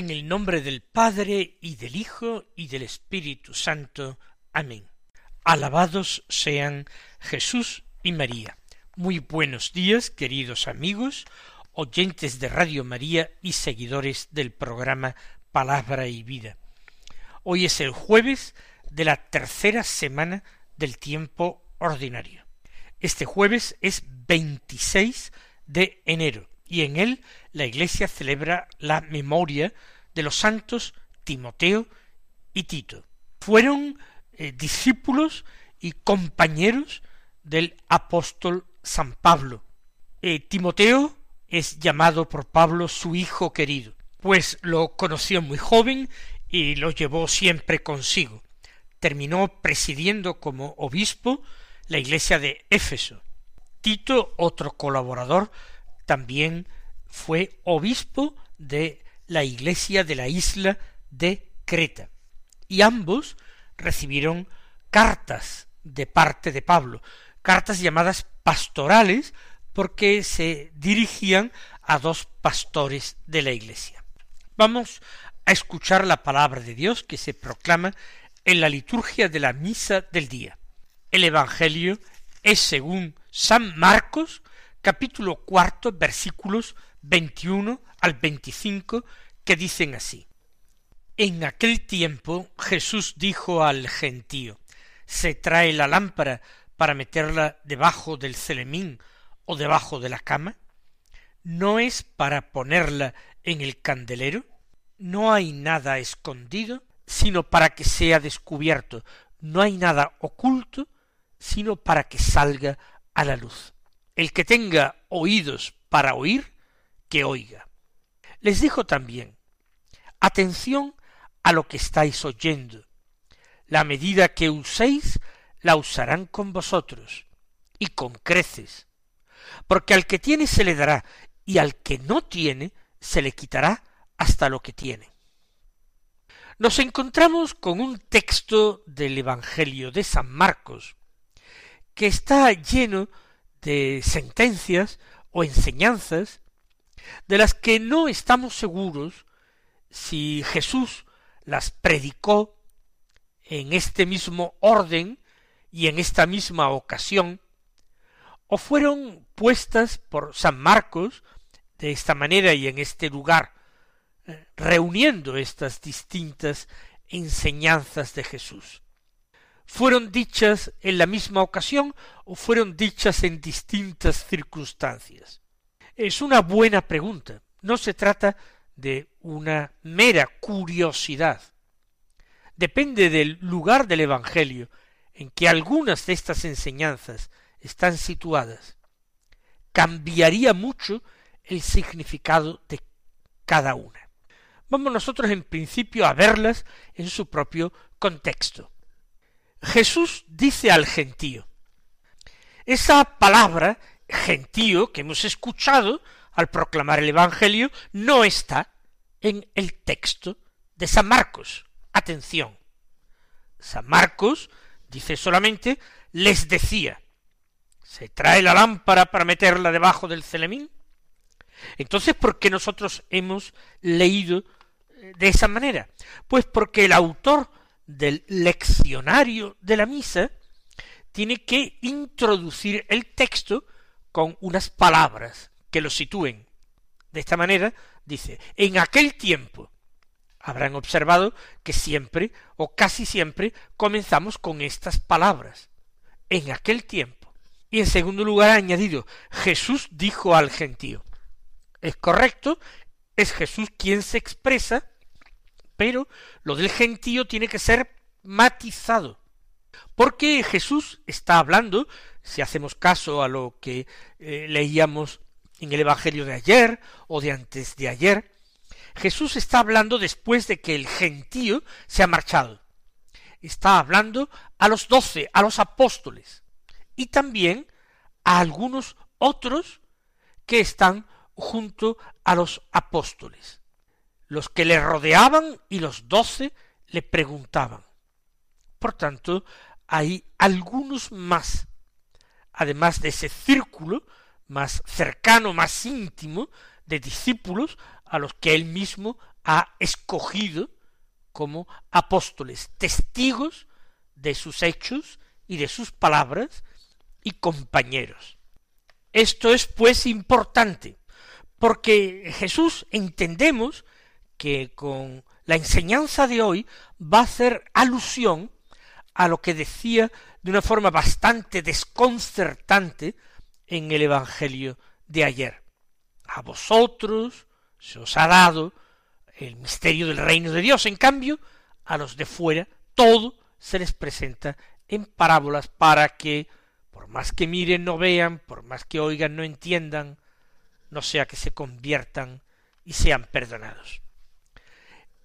En el nombre del Padre y del Hijo y del Espíritu Santo. Amén. Alabados sean Jesús y María. Muy buenos días, queridos amigos, oyentes de Radio María y seguidores del programa Palabra y Vida. Hoy es el jueves de la tercera semana del tiempo ordinario. Este jueves es 26 de enero y en él la Iglesia celebra la memoria de los santos Timoteo y Tito. Fueron eh, discípulos y compañeros del apóstol San Pablo. Eh, Timoteo es llamado por Pablo su hijo querido, pues lo conoció muy joven y lo llevó siempre consigo. Terminó presidiendo como obispo la iglesia de Éfeso. Tito, otro colaborador, también fue obispo de la iglesia de la isla de Creta. Y ambos recibieron cartas de parte de Pablo, cartas llamadas pastorales porque se dirigían a dos pastores de la iglesia. Vamos a escuchar la palabra de Dios que se proclama en la liturgia de la misa del día. El Evangelio es según San Marcos, capítulo cuarto, versículos 21 al 25, que dicen así. En aquel tiempo Jesús dijo al gentío, ¿se trae la lámpara para meterla debajo del celemín o debajo de la cama? ¿No es para ponerla en el candelero? No hay nada escondido, sino para que sea descubierto. No hay nada oculto, sino para que salga a la luz. El que tenga oídos para oír, que oiga. Les dijo también, atención a lo que estáis oyendo. La medida que uséis, la usarán con vosotros, y con creces. Porque al que tiene se le dará, y al que no tiene se le quitará hasta lo que tiene. Nos encontramos con un texto del Evangelio de San Marcos, que está lleno de sentencias o enseñanzas de las que no estamos seguros si Jesús las predicó en este mismo orden y en esta misma ocasión, o fueron puestas por San Marcos de esta manera y en este lugar, eh, reuniendo estas distintas enseñanzas de Jesús. ¿Fueron dichas en la misma ocasión o fueron dichas en distintas circunstancias? Es una buena pregunta. No se trata de una mera curiosidad. Depende del lugar del Evangelio en que algunas de estas enseñanzas están situadas. Cambiaría mucho el significado de cada una. Vamos nosotros en principio a verlas en su propio contexto. Jesús dice al gentío. Esa palabra gentío que hemos escuchado al proclamar el Evangelio no está en el texto de San Marcos. Atención. San Marcos dice solamente les decía, ¿se trae la lámpara para meterla debajo del celemín? Entonces, ¿por qué nosotros hemos leído eh, de esa manera? Pues porque el autor del leccionario de la misa tiene que introducir el texto con unas palabras que lo sitúen. De esta manera, dice, en aquel tiempo, habrán observado que siempre o casi siempre comenzamos con estas palabras, en aquel tiempo. Y en segundo lugar ha añadido, Jesús dijo al gentío. Es correcto, es Jesús quien se expresa, pero lo del gentío tiene que ser matizado, porque Jesús está hablando, si hacemos caso a lo que eh, leíamos en el Evangelio de ayer o de antes de ayer, Jesús está hablando después de que el gentío se ha marchado. está hablando a los doce, a los apóstoles, y también a algunos otros que están junto a los apóstoles. Los que le rodeaban y los doce le preguntaban. Por tanto, hay algunos más, además de ese círculo más cercano, más íntimo de discípulos a los que él mismo ha escogido como apóstoles, testigos de sus hechos y de sus palabras y compañeros. Esto es pues importante, porque Jesús entendemos que con la enseñanza de hoy va a hacer alusión a lo que decía de una forma bastante desconcertante en el Evangelio de ayer. A vosotros se os ha dado el misterio del reino de Dios, en cambio, a los de fuera todo se les presenta en parábolas para que, por más que miren no vean, por más que oigan no entiendan, no sea que se conviertan y sean perdonados.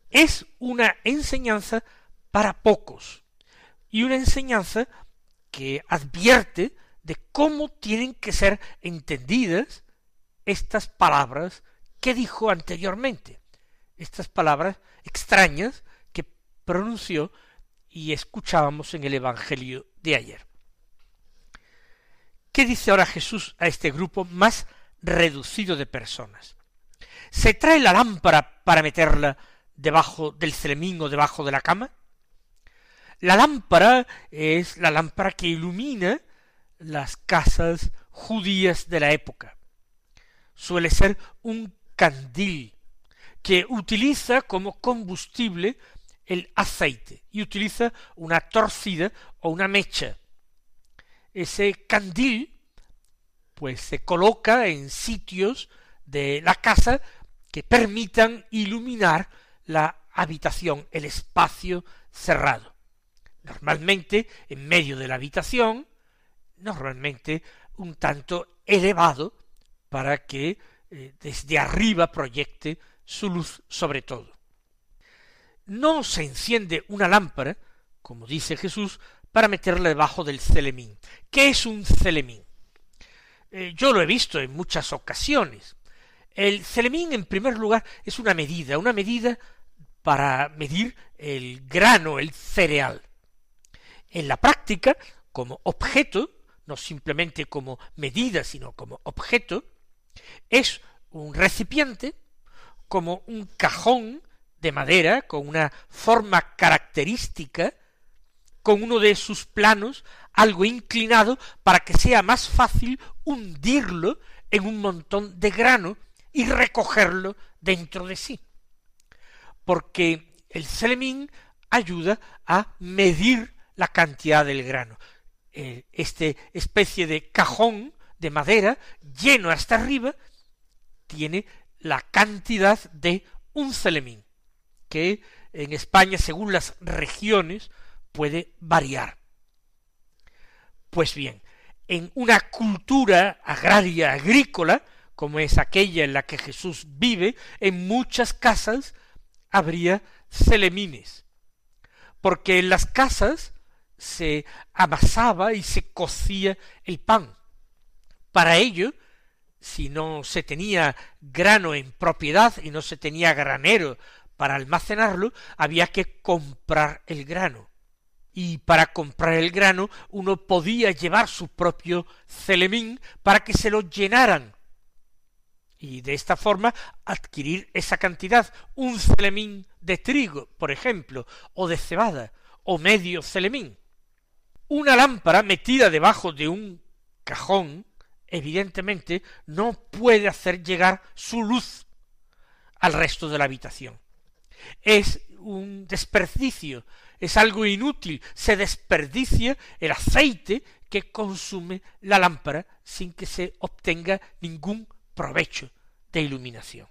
Es una enseñanza para pocos y una enseñanza que advierte de cómo tienen que ser entendidas estas palabras que dijo anteriormente, estas palabras extrañas que pronunció y escuchábamos en el Evangelio de ayer. ¿Qué dice ahora Jesús a este grupo más reducido de personas? ¿Se trae la lámpara para meterla debajo del celemín o debajo de la cama? La lámpara es la lámpara que ilumina las casas judías de la época. Suele ser un candil que utiliza como combustible el aceite y utiliza una torcida o una mecha. Ese candil pues se coloca en sitios de la casa que permitan iluminar la habitación, el espacio cerrado. Normalmente en medio de la habitación, normalmente un tanto elevado para que eh, desde arriba proyecte su luz sobre todo. No se enciende una lámpara, como dice Jesús, para meterla debajo del celemín. ¿Qué es un celemín? Eh, yo lo he visto en muchas ocasiones. El celemín, en primer lugar, es una medida, una medida para medir el grano, el cereal. En la práctica, como objeto, no simplemente como medida, sino como objeto, es un recipiente como un cajón de madera con una forma característica, con uno de sus planos algo inclinado para que sea más fácil hundirlo en un montón de grano y recogerlo dentro de sí. Porque el celemín ayuda a medir la cantidad del grano. Eh, este especie de cajón de madera lleno hasta arriba tiene la cantidad de un celemín, que en España, según las regiones, puede variar. Pues bien, en una cultura agraria agrícola, como es aquella en la que Jesús vive, en muchas casas habría celemines, porque en las casas se amasaba y se cocía el pan. Para ello si no se tenía grano en propiedad y no se tenía granero para almacenarlo, había que comprar el grano. Y para comprar el grano uno podía llevar su propio celemín para que se lo llenaran. Y de esta forma adquirir esa cantidad, un celemín de trigo, por ejemplo, o de cebada, o medio celemín. Una lámpara metida debajo de un cajón evidentemente no puede hacer llegar su luz al resto de la habitación. Es un desperdicio, es algo inútil, se desperdicia el aceite que consume la lámpara sin que se obtenga ningún provecho de iluminación.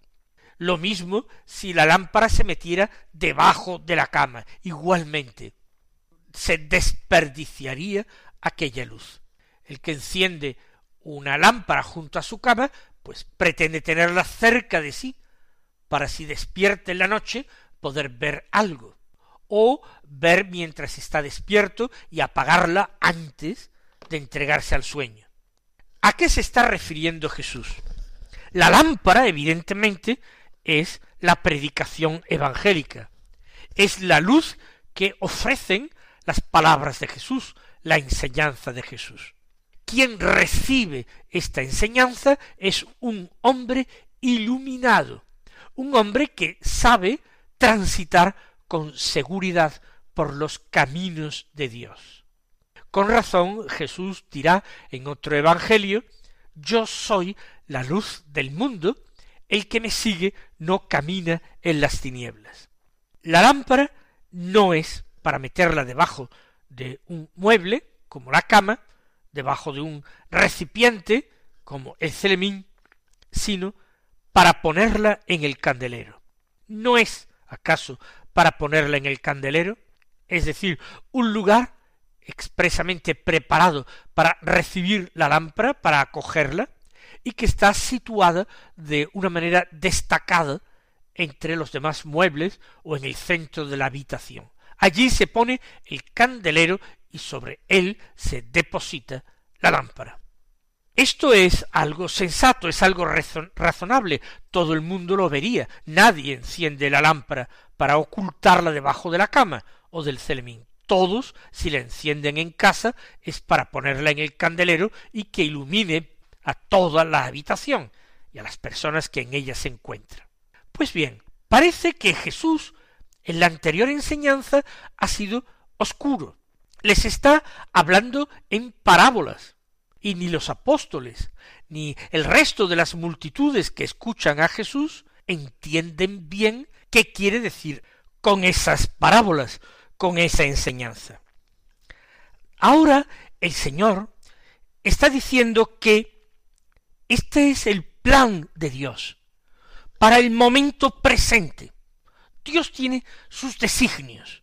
Lo mismo si la lámpara se metiera debajo de la cama, igualmente se desperdiciaría aquella luz. El que enciende una lámpara junto a su cama, pues pretende tenerla cerca de sí, para si despierte en la noche poder ver algo. o ver mientras está despierto y apagarla antes de entregarse al sueño. ¿A qué se está refiriendo Jesús? La lámpara, evidentemente, es la predicación evangélica, es la luz que ofrecen las palabras de Jesús, la enseñanza de Jesús. Quien recibe esta enseñanza es un hombre iluminado, un hombre que sabe transitar con seguridad por los caminos de Dios. Con razón Jesús dirá en otro Evangelio, yo soy la luz del mundo, el que me sigue no camina en las tinieblas. La lámpara no es para meterla debajo de un mueble, como la cama, debajo de un recipiente, como el celemín, sino para ponerla en el candelero. ¿No es acaso para ponerla en el candelero? Es decir, un lugar expresamente preparado para recibir la lámpara, para acogerla, y que está situada de una manera destacada entre los demás muebles o en el centro de la habitación. Allí se pone el candelero y sobre él se deposita la lámpara. Esto es algo sensato, es algo razonable, todo el mundo lo vería, nadie enciende la lámpara para ocultarla debajo de la cama o del celemín. Todos, si la encienden en casa, es para ponerla en el candelero y que ilumine a toda la habitación y a las personas que en ella se encuentran. Pues bien, parece que Jesús en la anterior enseñanza ha sido oscuro. Les está hablando en parábolas. Y ni los apóstoles, ni el resto de las multitudes que escuchan a Jesús entienden bien qué quiere decir con esas parábolas, con esa enseñanza. Ahora el Señor está diciendo que este es el plan de Dios para el momento presente. Dios tiene sus designios,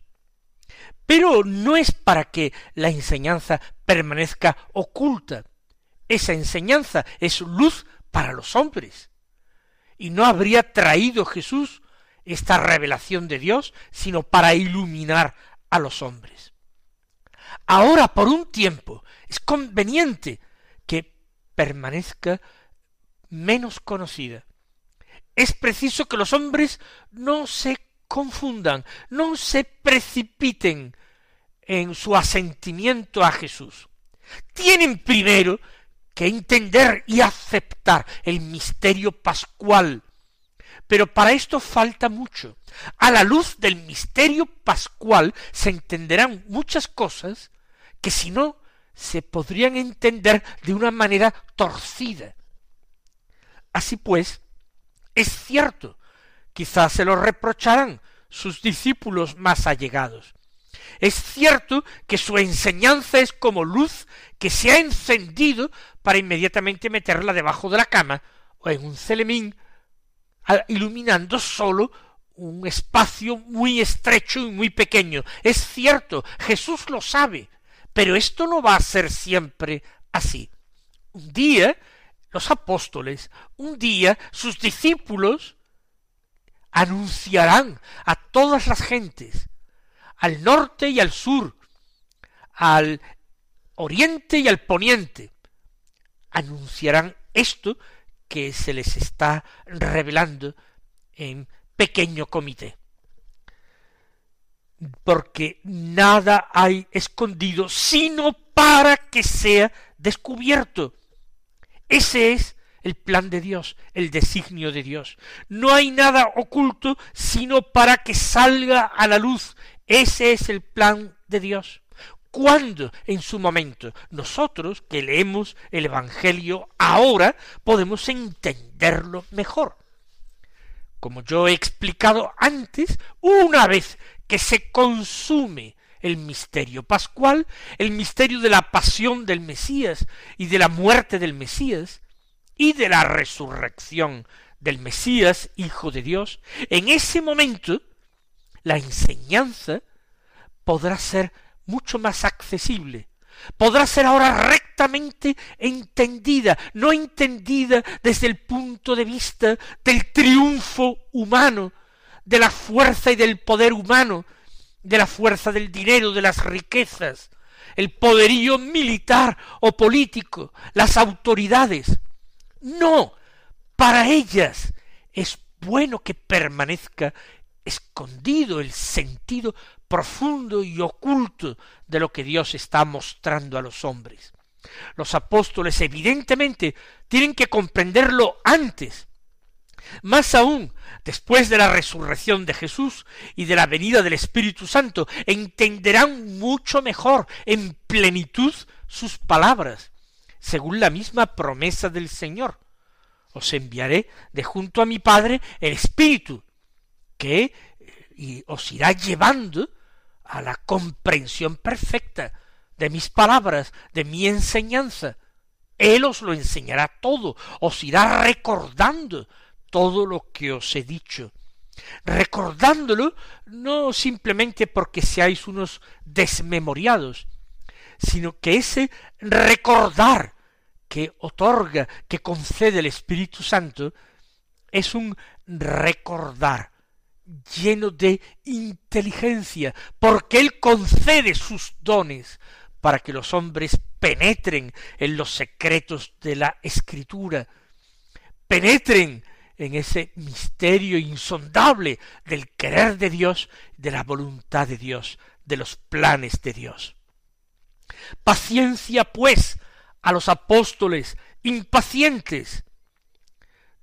pero no es para que la enseñanza permanezca oculta. Esa enseñanza es luz para los hombres. Y no habría traído Jesús esta revelación de Dios, sino para iluminar a los hombres. Ahora, por un tiempo, es conveniente permanezca menos conocida. Es preciso que los hombres no se confundan, no se precipiten en su asentimiento a Jesús. Tienen primero que entender y aceptar el misterio pascual. Pero para esto falta mucho. A la luz del misterio pascual se entenderán muchas cosas que si no se podrían entender de una manera torcida. Así pues, es cierto, quizás se lo reprocharán sus discípulos más allegados. Es cierto que su enseñanza es como luz que se ha encendido para inmediatamente meterla debajo de la cama o en un celemín, iluminando solo un espacio muy estrecho y muy pequeño. Es cierto, Jesús lo sabe, pero esto no va a ser siempre así. Un día los apóstoles, un día sus discípulos anunciarán a todas las gentes, al norte y al sur, al oriente y al poniente, anunciarán esto que se les está revelando en pequeño comité porque nada hay escondido, sino para que sea descubierto. Ese es el plan de Dios, el designio de Dios. No hay nada oculto, sino para que salga a la luz. Ese es el plan de Dios. ¿Cuándo? En su momento. Nosotros que leemos el Evangelio ahora podemos entenderlo mejor. Como yo he explicado antes, una vez que se consume el misterio pascual, el misterio de la pasión del Mesías y de la muerte del Mesías y de la resurrección del Mesías, Hijo de Dios, en ese momento la enseñanza podrá ser mucho más accesible, podrá ser ahora rectamente entendida, no entendida desde el punto de vista del triunfo humano, de la fuerza y del poder humano, de la fuerza del dinero, de las riquezas, el poderío militar o político, las autoridades. No, para ellas es bueno que permanezca escondido el sentido profundo y oculto de lo que Dios está mostrando a los hombres. Los apóstoles evidentemente tienen que comprenderlo antes. Más aún, después de la resurrección de Jesús y de la venida del Espíritu Santo, entenderán mucho mejor, en plenitud, sus palabras, según la misma promesa del Señor. Os enviaré de junto a mi Padre el Espíritu, que y os irá llevando a la comprensión perfecta de mis palabras, de mi enseñanza. Él os lo enseñará todo, os irá recordando todo lo que os he dicho, recordándolo no simplemente porque seáis unos desmemoriados, sino que ese recordar que otorga, que concede el Espíritu Santo, es un recordar lleno de inteligencia, porque Él concede sus dones para que los hombres penetren en los secretos de la Escritura, penetren en ese misterio insondable del querer de Dios, de la voluntad de Dios, de los planes de Dios. Paciencia, pues, a los apóstoles impacientes.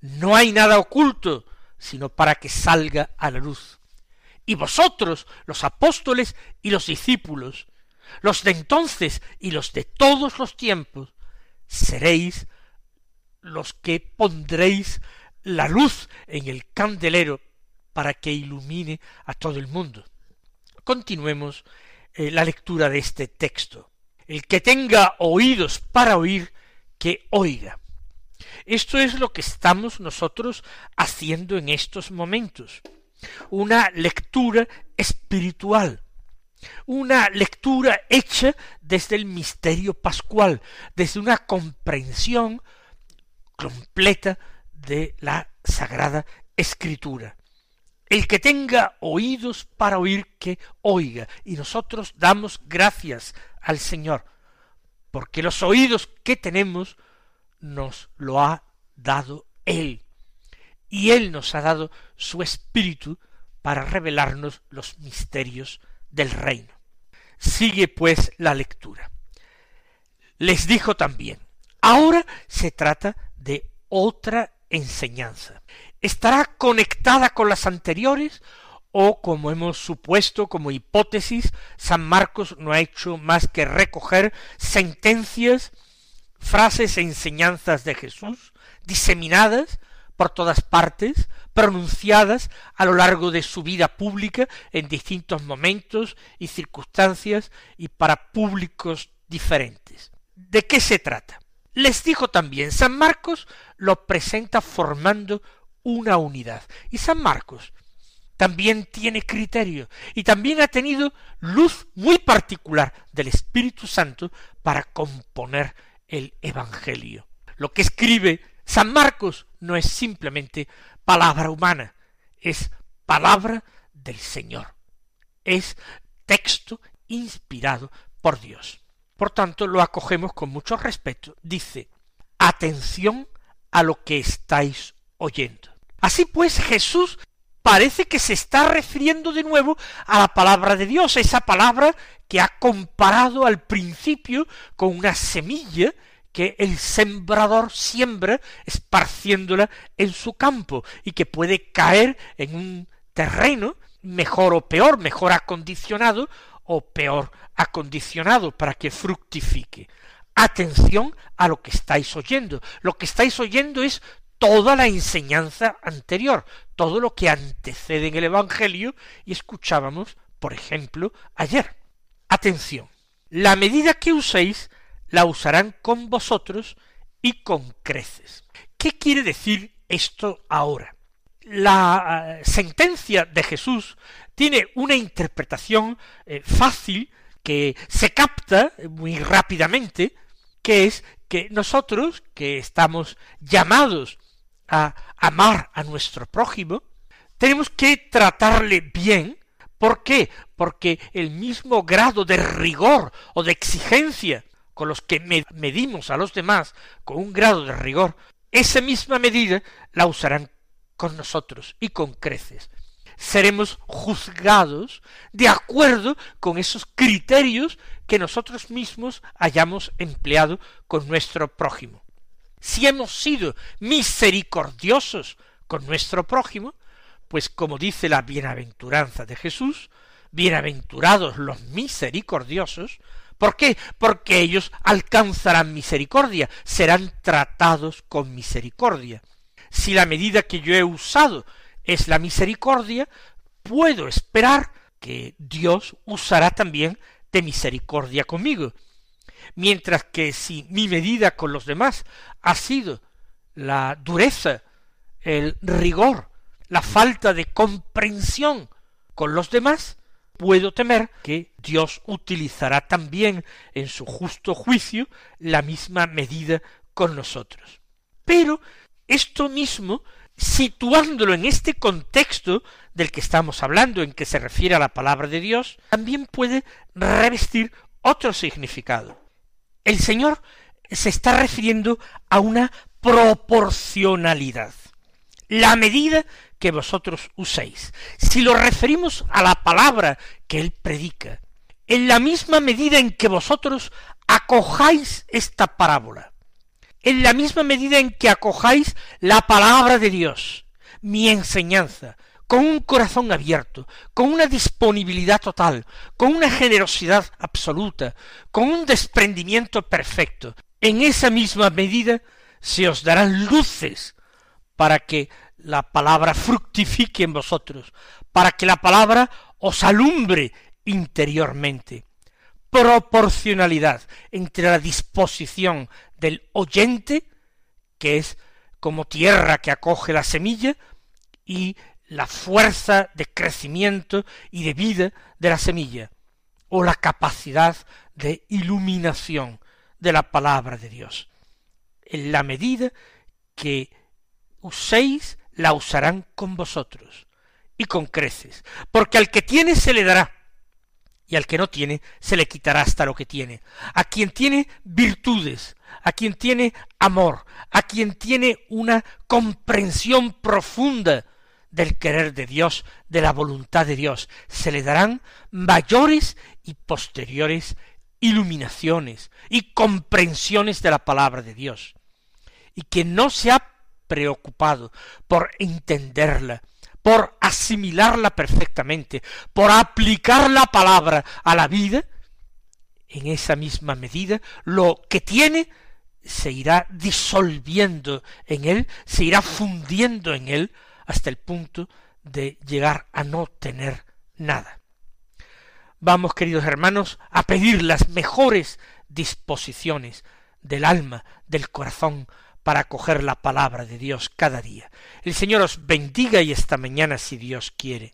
No hay nada oculto, sino para que salga a la luz. Y vosotros, los apóstoles y los discípulos, los de entonces y los de todos los tiempos, seréis los que pondréis la luz en el candelero para que ilumine a todo el mundo. Continuemos eh, la lectura de este texto. El que tenga oídos para oír, que oiga. Esto es lo que estamos nosotros haciendo en estos momentos. Una lectura espiritual, una lectura hecha desde el misterio pascual, desde una comprensión completa de la Sagrada Escritura. El que tenga oídos para oír, que oiga. Y nosotros damos gracias al Señor, porque los oídos que tenemos nos lo ha dado Él. Y Él nos ha dado su Espíritu para revelarnos los misterios del reino. Sigue pues la lectura. Les dijo también, ahora se trata de otra enseñanza. ¿Estará conectada con las anteriores o, como hemos supuesto como hipótesis, San Marcos no ha hecho más que recoger sentencias, frases e enseñanzas de Jesús, diseminadas por todas partes, pronunciadas a lo largo de su vida pública en distintos momentos y circunstancias y para públicos diferentes. ¿De qué se trata? Les dijo también, San Marcos lo presenta formando una unidad. Y San Marcos también tiene criterio y también ha tenido luz muy particular del Espíritu Santo para componer el Evangelio. Lo que escribe San Marcos no es simplemente palabra humana, es palabra del Señor. Es texto inspirado por Dios. Por tanto, lo acogemos con mucho respeto. Dice, atención a lo que estáis oyendo. Así pues, Jesús parece que se está refiriendo de nuevo a la palabra de Dios, esa palabra que ha comparado al principio con una semilla que el sembrador siembra esparciéndola en su campo y que puede caer en un terreno mejor o peor, mejor acondicionado o peor acondicionado para que fructifique. Atención a lo que estáis oyendo. Lo que estáis oyendo es toda la enseñanza anterior, todo lo que antecede en el Evangelio y escuchábamos, por ejemplo, ayer. Atención. La medida que uséis la usarán con vosotros y con creces. ¿Qué quiere decir esto ahora? La eh, sentencia de Jesús tiene una interpretación eh, fácil que se capta muy rápidamente, que es que nosotros, que estamos llamados a amar a nuestro prójimo, tenemos que tratarle bien ¿Por qué? Porque el mismo grado de rigor o de exigencia con los que medimos a los demás con un grado de rigor, esa misma medida la usarán con nosotros y con creces. Seremos juzgados de acuerdo con esos criterios que nosotros mismos hayamos empleado con nuestro prójimo. Si hemos sido misericordiosos con nuestro prójimo, pues como dice la bienaventuranza de Jesús, bienaventurados los misericordiosos, ¿Por qué? Porque ellos alcanzarán misericordia, serán tratados con misericordia. Si la medida que yo he usado es la misericordia, puedo esperar que Dios usará también de misericordia conmigo. Mientras que si mi medida con los demás ha sido la dureza, el rigor, la falta de comprensión con los demás, puedo temer que Dios utilizará también en su justo juicio la misma medida con nosotros. Pero esto mismo, situándolo en este contexto del que estamos hablando, en que se refiere a la palabra de Dios, también puede revestir otro significado. El Señor se está refiriendo a una proporcionalidad. La medida que vosotros uséis. Si lo referimos a la palabra que él predica, en la misma medida en que vosotros acojáis esta parábola, en la misma medida en que acojáis la palabra de Dios, mi enseñanza, con un corazón abierto, con una disponibilidad total, con una generosidad absoluta, con un desprendimiento perfecto, en esa misma medida se os darán luces para que la palabra fructifique en vosotros, para que la palabra os alumbre interiormente. Proporcionalidad entre la disposición del oyente, que es como tierra que acoge la semilla, y la fuerza de crecimiento y de vida de la semilla, o la capacidad de iluminación de la palabra de Dios. En la medida que uséis la usarán con vosotros, y con creces, porque al que tiene se le dará, y al que no tiene se le quitará hasta lo que tiene. A quien tiene virtudes, a quien tiene amor, a quien tiene una comprensión profunda del querer de Dios, de la voluntad de Dios, se le darán mayores y posteriores iluminaciones y comprensiones de la palabra de Dios. Y quien no se ha preocupado por entenderla, por asimilarla perfectamente, por aplicar la palabra a la vida, en esa misma medida lo que tiene se irá disolviendo en él, se irá fundiendo en él hasta el punto de llegar a no tener nada. Vamos, queridos hermanos, a pedir las mejores disposiciones del alma, del corazón, para acoger la palabra de Dios cada día. El Señor os bendiga y esta mañana si Dios quiere.